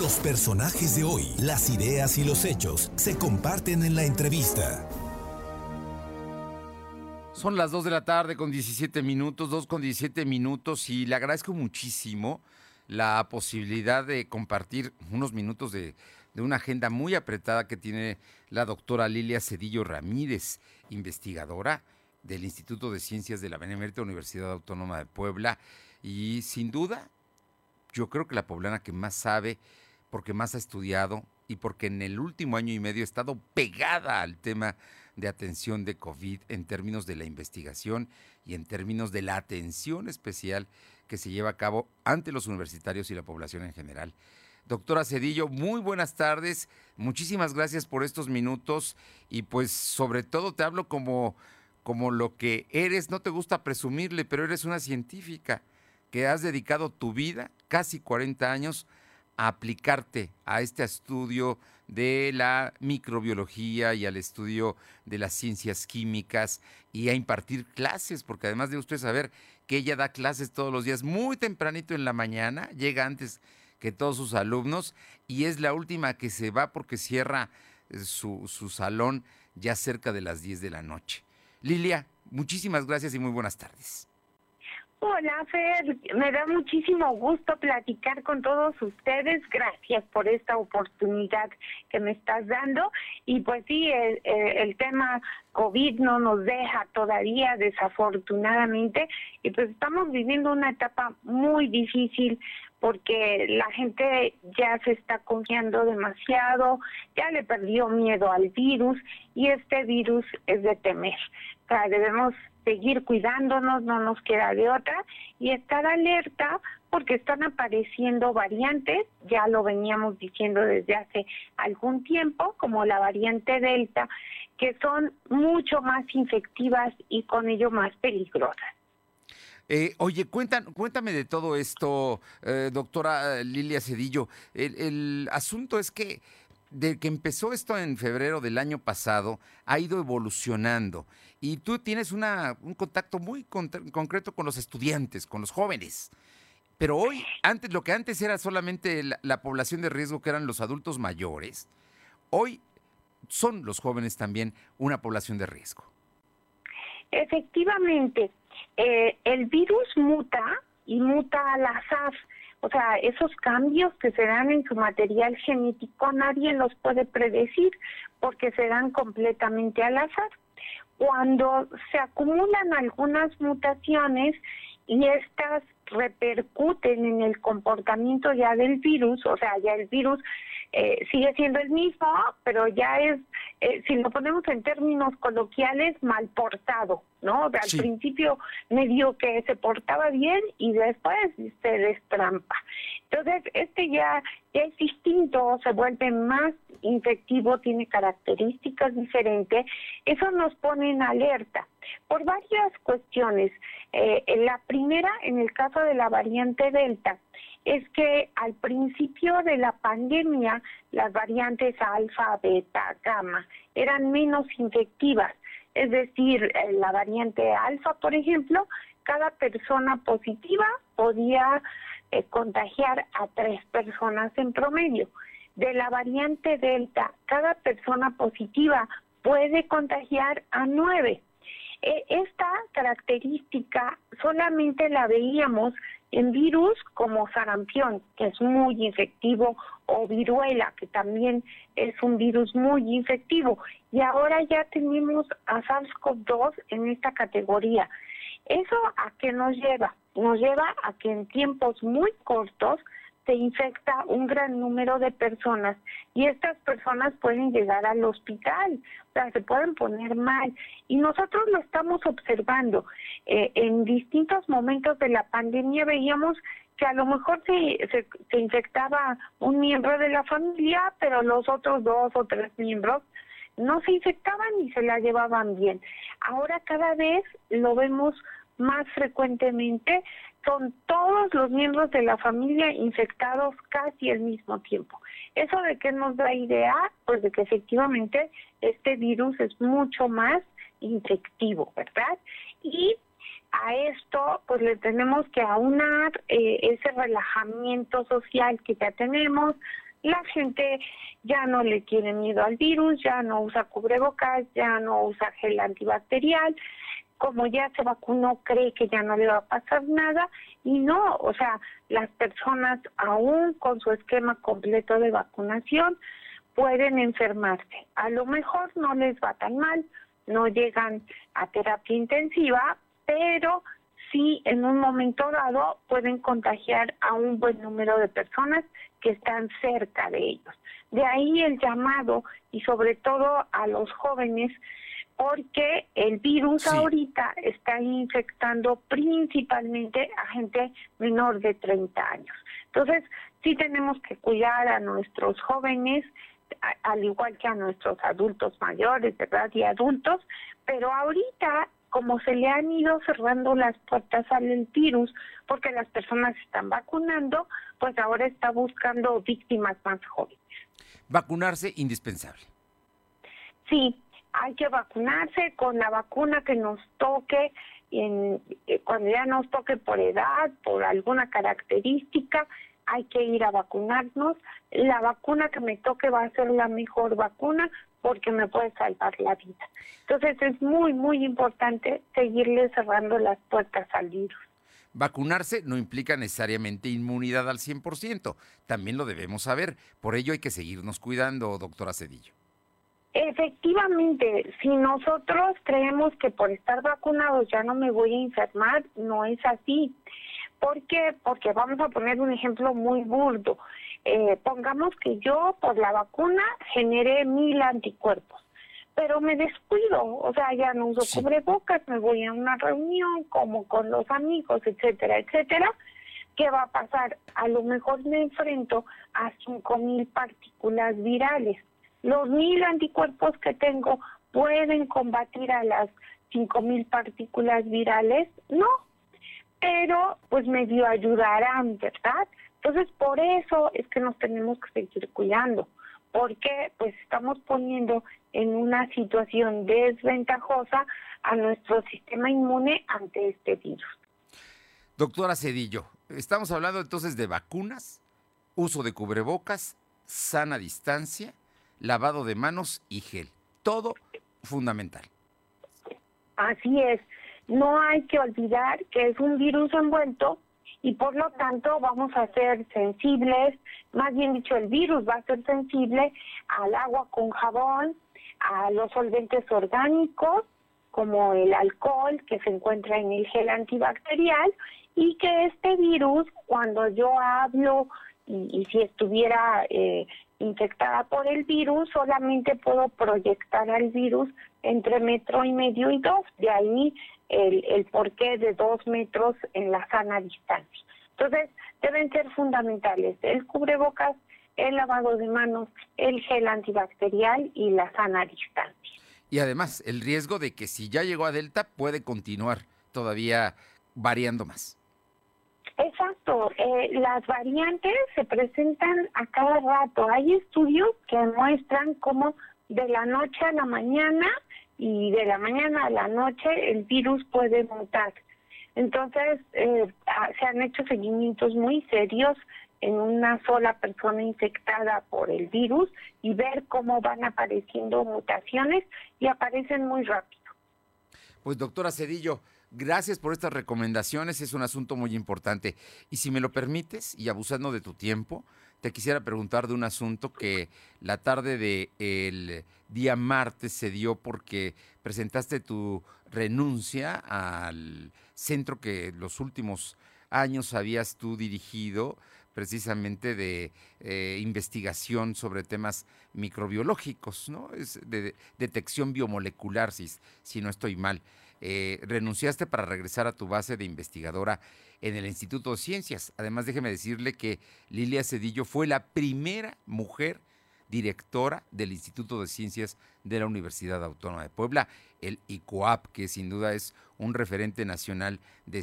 Los personajes de hoy, las ideas y los hechos se comparten en la entrevista. Son las 2 de la tarde con 17 minutos, 2 con 17 minutos y le agradezco muchísimo la posibilidad de compartir unos minutos de, una agenda muy apretada que tiene la doctora Lilia Cedillo Ramírez, investigadora del Instituto de Ciencias de la Benemérita Universidad Autónoma de Puebla y sin duda yo creo que la poblana que más sabe, porque más ha estudiado y porque en el último año y medio ha estado pegada al tema de atención de COVID en términos de la investigación y en términos de la atención especial que se lleva a cabo ante los universitarios y la población en general. Doctora Cedillo, muy buenas tardes. Muchísimas gracias por estos minutos y pues sobre todo te hablo como, como lo que eres. No te gusta presumirle, pero eres una científica que has dedicado tu vida, casi 40 años, a aplicarte a este estudio de la microbiología y al estudio de las ciencias químicas y a impartir clases, porque además de usted saber que ella da clases todos los días muy tempranito en la mañana, llega antes que todos sus alumnos y es la última que se va porque cierra eh, su, su salón ya cerca de las 10 de la noche. Lilia, muchísimas gracias y muy buenas tardes. Hola, Fer. Me da muchísimo gusto platicar con todos ustedes. Gracias por esta oportunidad que me estás dando. Y pues sí, el, tema COVID no nos deja todavía, desafortunadamente. Y pues estamos viviendo una etapa muy difícil porque la gente ya se está confiando demasiado, ya le perdió miedo al virus y este virus es de temer. O sea, debemos seguir cuidándonos, no nos queda de otra, y estar alerta porque están apareciendo variantes, ya lo veníamos diciendo desde hace algún tiempo, como la variante Delta, que son mucho más infectivas y con ello más peligrosas. Eh, oye, cuéntame de todo esto, eh, doctora Lilia Cedillo. El asunto es que de que empezó esto en febrero del año pasado, ha ido evolucionando. Y tú tienes una, un contacto muy concreto con los estudiantes, con los jóvenes. Pero hoy, antes, lo que antes era solamente la, población de riesgo, que eran los adultos mayores, hoy son los jóvenes también una población de riesgo. Efectivamente, eh, el virus muta y muta al azar. O sea, esos cambios que se dan en su material genético nadie los puede predecir porque se dan completamente al azar. Cuando se acumulan algunas mutaciones y estas repercuten en el comportamiento ya del virus, o sea, ya el virus eh, sigue siendo el mismo, pero ya es, eh, si lo ponemos en términos coloquiales, mal portado, ¿no? Al principio medio que se portaba bien y después se destrampa. Entonces, este ya, ya es distinto, se vuelve más infectivo, tiene características diferentes. Eso nos pone en alerta por varias cuestiones. Eh, la primera, en el caso de la variante Delta, es que al principio de la pandemia las variantes alfa, beta, gamma eran menos infectivas. Es decir, eh, la variante alfa, por ejemplo, cada persona positiva podía eh, contagiar a tres personas en promedio. De la variante delta, cada persona positiva puede contagiar a nueve. E, esta característica solamente la veíamos en virus como sarampión, que es muy infectivo, o viruela, que también es un virus muy infectivo. Y ahora ya tenemos a SARS-CoV-2 en esta categoría. ¿Eso a qué nos lleva? Nos lleva a que en tiempos muy cortos se infecta un gran número de personas y estas personas pueden llegar al hospital, o sea, se pueden poner mal. Y nosotros lo estamos observando. Eh, en distintos momentos de la pandemia veíamos que a lo mejor se, se, se infectaba un miembro de la familia, pero los otros dos o tres miembros no se infectaban y se la llevaban bien. Ahora cada vez lo vemos más frecuentemente son todos los miembros de la familia infectados casi al mismo tiempo. ¿Eso de qué nos da idea? Pues de que efectivamente este virus es mucho más infectivo, ¿verdad? Y a esto pues le tenemos que aunar eh, ese relajamiento social que ya tenemos, La gente ya no le tiene miedo al virus, ya no usa cubrebocas, ya no usa gel antibacterial, como ya se vacunó cree que ya no le va a pasar nada y no, o sea, las personas aún con su esquema completo de vacunación pueden enfermarse. A lo mejor no les va tan mal, no llegan a terapia intensiva, pero sí en un momento dado pueden contagiar a un buen número de personas que están cerca de ellos. De ahí el llamado y sobre todo a los jóvenes porque el virus ahorita está infectando principalmente a gente menor de 30 años. Entonces, sí tenemos que cuidar a nuestros jóvenes, al igual que a nuestros adultos mayores, ¿verdad? Y adultos, pero ahorita como se le han ido cerrando las puertas al virus porque las personas están vacunando, pues ahora está buscando víctimas más jóvenes. Vacunarse indispensable. Sí, hay que vacunarse con la vacuna que nos toque, en, eh, cuando ya nos toque por edad, por alguna característica, hay que ir a vacunarnos. La vacuna que me toque va a ser la mejor vacuna porque me puede salvar la vida. Entonces es muy, muy importante seguirle cerrando las puertas al virus. Vacunarse no implica necesariamente inmunidad al 100%, también lo debemos saber, por ello hay que seguirnos cuidando, doctora Cedillo. Efectivamente, si nosotros creemos que por estar vacunados ya no me voy a enfermar, no es así. ¿Por qué? Porque vamos a poner un ejemplo muy burdo. Eh, pongamos que yo por la vacuna generé mil anticuerpos, pero me descuido, o sea, ya no uso cubrebocas, me voy a una reunión como con los amigos, etcétera, etcétera. ¿Qué va a pasar? A lo mejor me enfrento a cinco mil partículas virales. Los mil anticuerpos que tengo pueden combatir a las cinco mil partículas virales, no, pero pues medio ayudarán, ¿verdad? Entonces, por eso es que nos tenemos que seguir cuidando, porque pues estamos poniendo en una situación desventajosa a nuestro sistema inmune ante este virus. Doctora Cedillo, estamos hablando entonces de vacunas, uso de cubrebocas, sana distancia, lavado de manos y gel. Todo fundamental. Así es no hay que olvidar que es un virus envuelto y por lo tanto vamos a ser sensibles, más bien dicho, el virus va a ser sensible al agua con jabón, a los solventes orgánicos, como el alcohol que se encuentra en el gel antibacterial, y que este virus, cuando yo hablo y, si estuviera eh, infectada por el virus, solamente puedo proyectar al virus entre metro y medio y dos. De ahí el, el porqué de dos metros en la sana distancia. Entonces, deben ser fundamentales el cubrebocas, el lavado de manos, el gel antibacterial y la sana distancia. Y además, el riesgo de que si ya llegó a Delta puede continuar todavía variando más. Exacto, eh, las variantes se presentan a cada rato. Hay estudios que muestran cómo de la noche a la mañana y de la mañana a la noche el virus puede mutar. Entonces, eh, se han hecho seguimientos muy serios en una sola persona infectada por el virus y ver cómo van apareciendo mutaciones y aparecen muy rápido. Pues doctora Cedillo, gracias por estas recomendaciones, es un asunto muy importante. Y si me lo permites, y abusando de tu tiempo, te quisiera preguntar de un asunto que la tarde del día martes se dio porque presentaste tu renuncia al centro que los últimos años habías tú dirigido precisamente de eh, investigación sobre temas microbiológicos, ¿no? Es de, detección biomolecular, si, si no estoy mal. Eh, renunciaste para regresar a tu base de investigadora en el Instituto de Ciencias. Además, déjeme decirle que Lilia Cedillo fue la primera mujer directora del Instituto de Ciencias de la Universidad Autónoma de Puebla, el ICOAP, que sin duda es un referente nacional de,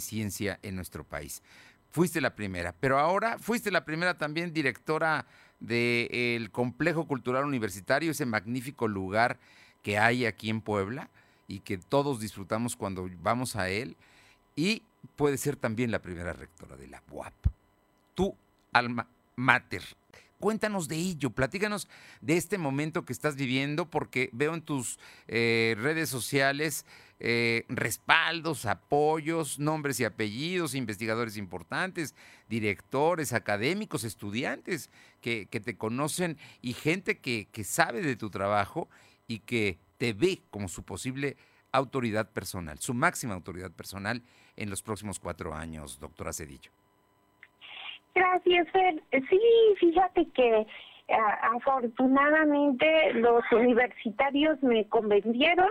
ciencia en nuestro país. Fuiste la primera, pero ahora fuiste la primera también directora del Complejo Cultural Universitario, ese magnífico lugar que hay aquí en Puebla y que todos disfrutamos cuando vamos a él. Y puede ser también la primera rectora de la UAP. Tu alma mater. Cuéntanos de ello, platícanos de este momento que estás viviendo, porque veo en tus eh, redes sociales eh, respaldos, apoyos, nombres y apellidos, investigadores importantes, directores, académicos, estudiantes que, te conocen y gente que, que sabe de tu trabajo y que te ve como su posible autoridad personal, su máxima autoridad personal en los próximos cuatro años, doctora Cedillo. Gracias, Fer. Sí, fíjate que afortunadamente los universitarios me convencieron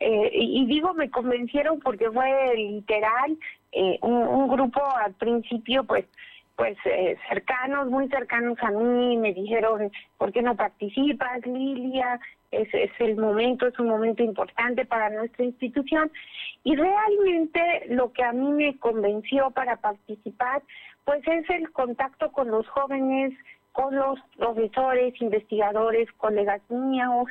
eh, y digo me convencieron porque fue literal eh, un, grupo al principio pues pues eh, cercanos, muy cercanos a mí, me dijeron, ¿por qué no participas, Lilia? Es, es el momento, es un momento importante para nuestra institución. Y realmente lo que a mí me convenció para participar, pues es el contacto con los jóvenes, con los profesores, investigadores, colegas míos,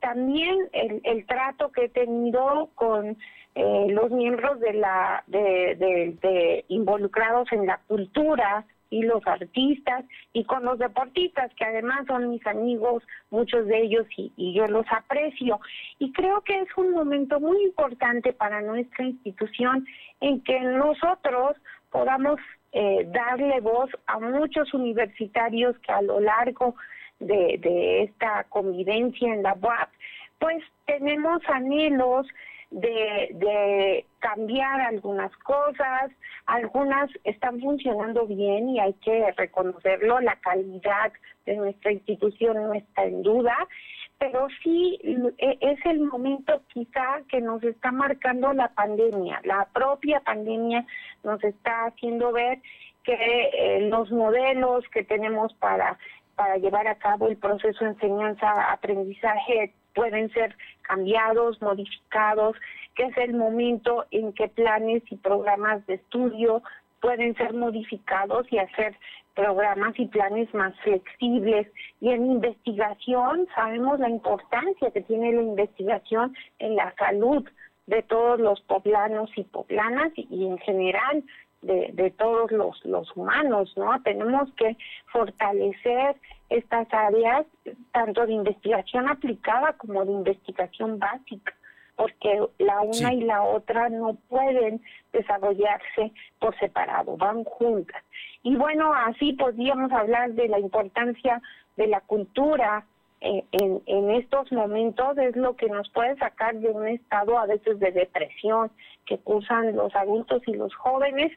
también el, el trato que he tenido con eh, los miembros de la de, de, involucrados en la cultura y los artistas y con los deportistas que además son mis amigos muchos de ellos y, yo los aprecio. Y creo que es un momento muy importante para nuestra institución en que nosotros podamos eh, darle voz a muchos universitarios que a lo largo de, de esta convivencia en la UAP pues tenemos anhelos de, cambiar algunas cosas, algunas están funcionando bien y hay que reconocerlo, la calidad de nuestra institución no está en duda, pero sí e, es el momento quizá que nos está marcando la pandemia, la propia pandemia nos está haciendo ver que eh, los modelos que tenemos para para llevar a cabo el proceso de enseñanza-aprendizaje pueden ser cambiados, modificados, que es el momento en que planes y programas de estudio pueden ser modificados y hacer programas y planes más flexibles. Y en investigación sabemos la importancia que tiene la investigación en la salud de todos los poblanos y poblanas y, en general de, todos los humanos, ¿no? Tenemos que fortalecer estas áreas, tanto de investigación aplicada como de investigación básica, porque la una y la otra no pueden desarrollarse por separado, van juntas. Y bueno, así podríamos hablar de la importancia de la cultura eh, en, en estos momentos, es lo que nos puede sacar de un estado a veces de depresión que cursan los adultos y los jóvenes,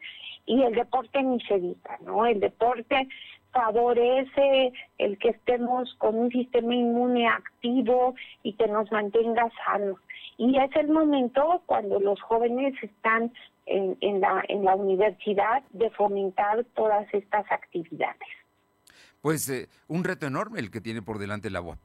y el deporte ni se diga, ¿no? El deporte favorece el que estemos con un sistema inmune activo y que nos mantenga sanos. Y es el momento cuando los jóvenes están en, en, la, en la universidad de fomentar todas estas actividades. Pues eh, un reto enorme el que tiene por delante la UAP.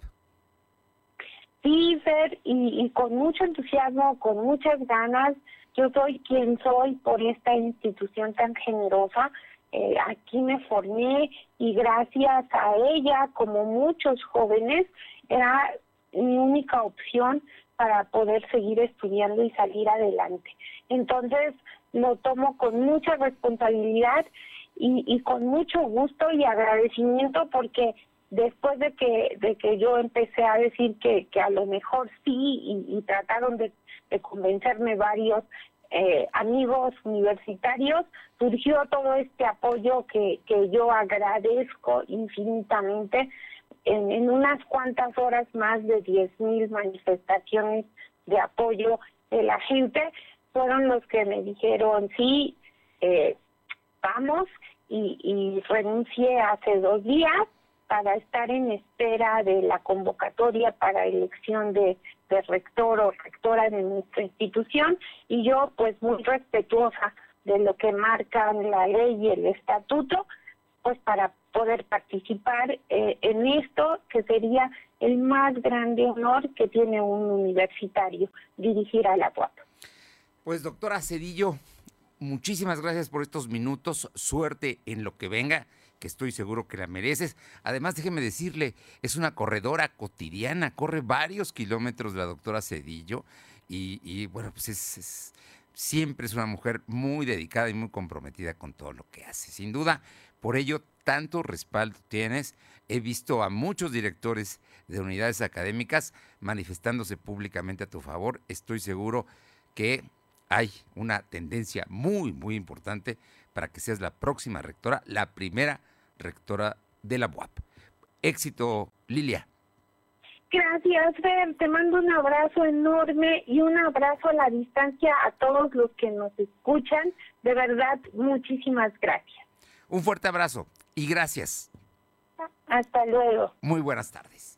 Sí, Fer, y, y con mucho entusiasmo, con muchas ganas, yo soy quien soy por esta institución tan generosa eh, aquí me formé y gracias a ella, como muchos jóvenes, era mi única opción para poder seguir estudiando y salir adelante. Entonces lo tomo con mucha responsabilidad y, con mucho gusto y agradecimiento porque después de que de que yo empecé a decir que, que a lo mejor sí y, trataron de convencerme varios eh, amigos universitarios, surgió todo este apoyo que, que yo agradezco infinitamente. En, en unas cuantas horas más de 10.000 manifestaciones de apoyo de la gente fueron los que me dijeron, sí, eh, vamos, y, y renuncié hace dos días para estar en espera de la convocatoria para elección de, rector o rectora de nuestra institución. Y yo pues muy respetuosa de lo que marcan la ley y el estatuto, pues para poder participar eh, en esto que sería el más grande honor que tiene un universitario, dirigir a la UAP. Pues doctora Cedillo, muchísimas gracias por estos minutos, suerte en lo que venga que estoy seguro que la mereces. Además, déjeme decirle, es una corredora cotidiana, corre varios kilómetros la doctora Cedillo y, bueno, pues es, siempre es una mujer muy dedicada y muy comprometida con todo lo que hace. Sin duda, Por ello, tanto respaldo tienes. He visto a muchos directores de unidades académicas manifestándose públicamente a tu favor. Estoy seguro que hay una tendencia muy, muy importante para que seas la próxima rectora, la primera rectora de la UAP. Éxito, Lilia. Gracias, Fer. Te mando un abrazo enorme y un abrazo a la distancia a todos los que nos escuchan. De verdad, muchísimas gracias. Un fuerte abrazo y gracias. Hasta luego. Muy buenas tardes.